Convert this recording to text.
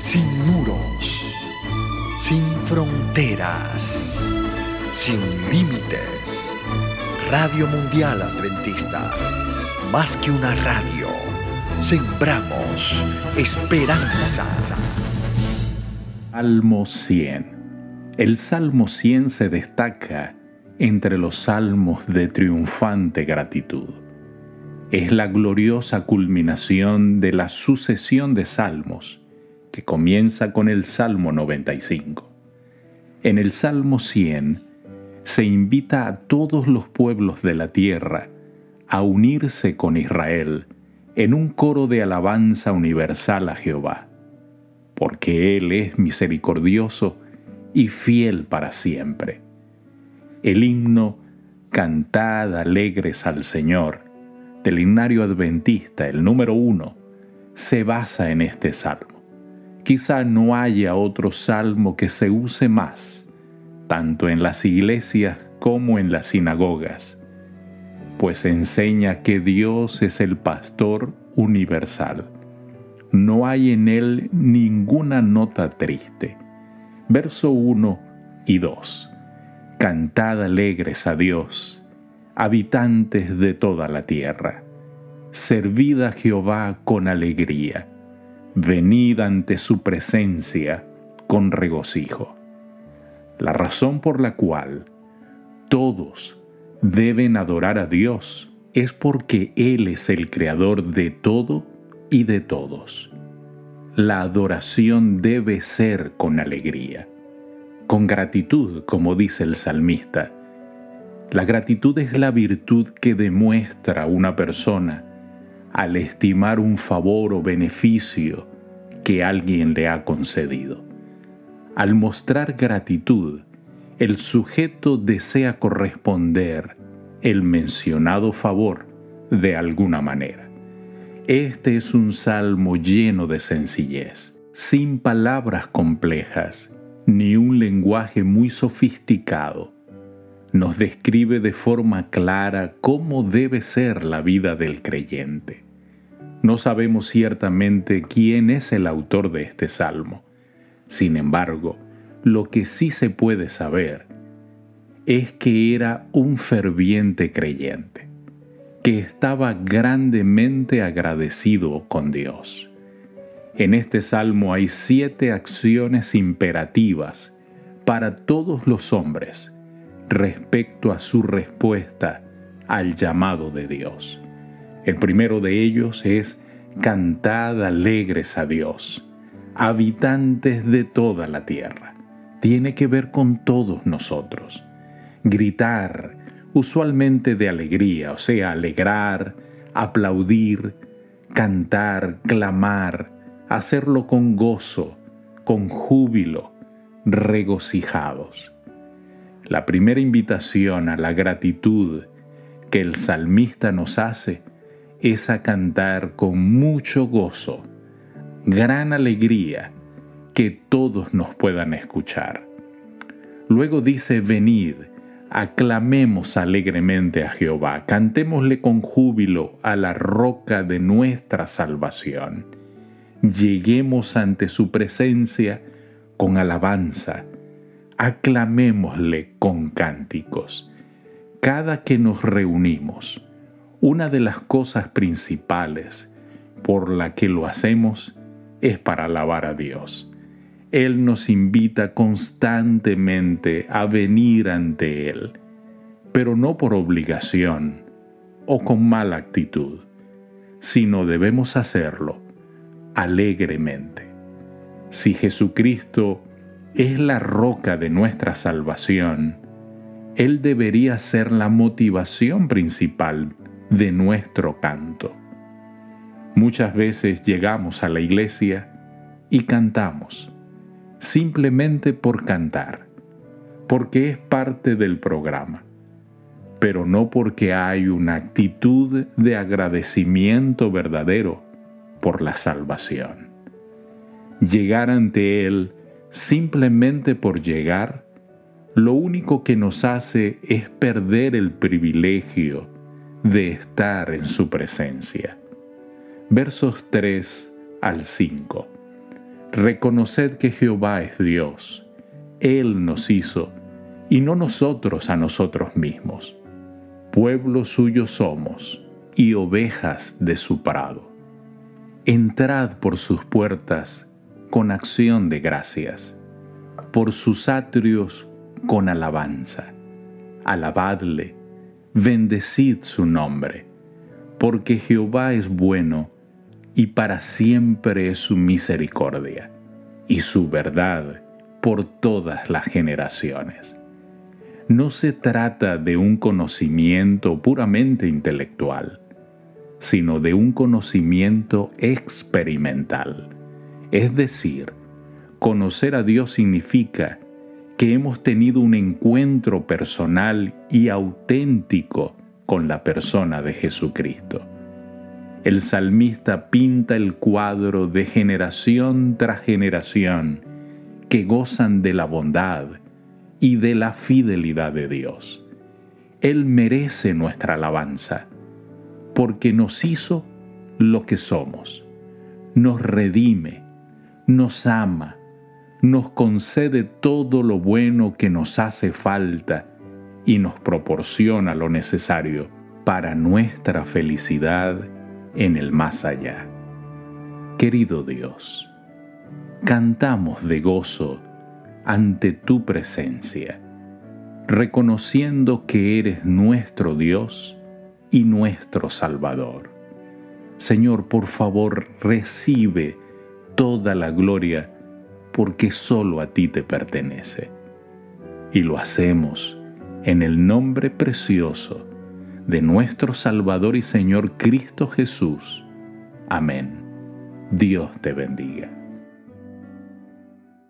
sin muros, sin fronteras, sin límites. Radio Mundial Adventista, más que una radio, sembramos esperanza. Salmo 100. El Salmo 100 se destaca entre los salmos de triunfante gratitud. Es la gloriosa culminación de la sucesión de salmos que comienza con el Salmo 95. En el Salmo 100 se invita a todos los pueblos de la tierra a unirse con Israel en un coro de alabanza universal a Jehová, porque Él es misericordioso y fiel para siempre. El himno Cantad alegres al Señor del himnario adventista, el número uno, se basa en este salmo. Quizá no haya otro salmo que se use más, tanto en las iglesias como en las sinagogas, pues enseña que Dios es el pastor universal. No hay en él ninguna nota triste. Verso 1 y 2. Cantad alegres a Dios, habitantes de toda la tierra. Servid a Jehová con alegría venid ante su presencia con regocijo. La razón por la cual todos deben adorar a Dios es porque Él es el creador de todo y de todos. La adoración debe ser con alegría, con gratitud, como dice el salmista. La gratitud es la virtud que demuestra una persona al estimar un favor o beneficio que alguien le ha concedido. Al mostrar gratitud, el sujeto desea corresponder el mencionado favor de alguna manera. Este es un salmo lleno de sencillez, sin palabras complejas, ni un lenguaje muy sofisticado. Nos describe de forma clara cómo debe ser la vida del creyente. No sabemos ciertamente quién es el autor de este salmo. Sin embargo, lo que sí se puede saber es que era un ferviente creyente, que estaba grandemente agradecido con Dios. En este salmo hay siete acciones imperativas para todos los hombres respecto a su respuesta al llamado de Dios. El primero de ellos es Cantad alegres a Dios, habitantes de toda la tierra. Tiene que ver con todos nosotros. Gritar, usualmente de alegría, o sea, alegrar, aplaudir, cantar, clamar, hacerlo con gozo, con júbilo, regocijados. La primera invitación a la gratitud que el salmista nos hace es a cantar con mucho gozo, gran alegría, que todos nos puedan escuchar. Luego dice, venid, aclamemos alegremente a Jehová, cantémosle con júbilo a la roca de nuestra salvación. Lleguemos ante su presencia con alabanza, aclamémosle con cánticos. Cada que nos reunimos, una de las cosas principales por la que lo hacemos es para alabar a Dios. Él nos invita constantemente a venir ante Él, pero no por obligación o con mala actitud, sino debemos hacerlo alegremente. Si Jesucristo es la roca de nuestra salvación, Él debería ser la motivación principal de nuestro canto. Muchas veces llegamos a la iglesia y cantamos, simplemente por cantar, porque es parte del programa, pero no porque hay una actitud de agradecimiento verdadero por la salvación. Llegar ante Él simplemente por llegar, lo único que nos hace es perder el privilegio de estar en su presencia. Versos 3 al 5. Reconoced que Jehová es Dios. Él nos hizo, y no nosotros a nosotros mismos. Pueblo suyo somos, y ovejas de su prado. Entrad por sus puertas con acción de gracias, por sus atrios con alabanza. Alabadle, bendecid su nombre, porque Jehová es bueno y para siempre es su misericordia y su verdad por todas las generaciones. No se trata de un conocimiento puramente intelectual, sino de un conocimiento experimental. Es decir, conocer a Dios significa que hemos tenido un encuentro personal y auténtico con la persona de Jesucristo el salmista pinta el cuadro de generación tras generación que gozan de la bondad y de la fidelidad de Dios. Él merece nuestra alabanza porque nos hizo lo que somos, nos redime, nos ama, nos concede todo lo bueno que nos hace falta y nos proporciona lo necesario para nuestra felicidad en el más allá. Querido Dios, cantamos de gozo ante tu presencia, reconociendo que eres nuestro Dios y nuestro Salvador. Señor, por favor, recibe toda la gloria porque solo a ti te pertenece. Y lo hacemos en el nombre precioso de nuestro Salvador y Señor Cristo Jesús. Amén. Dios te bendiga.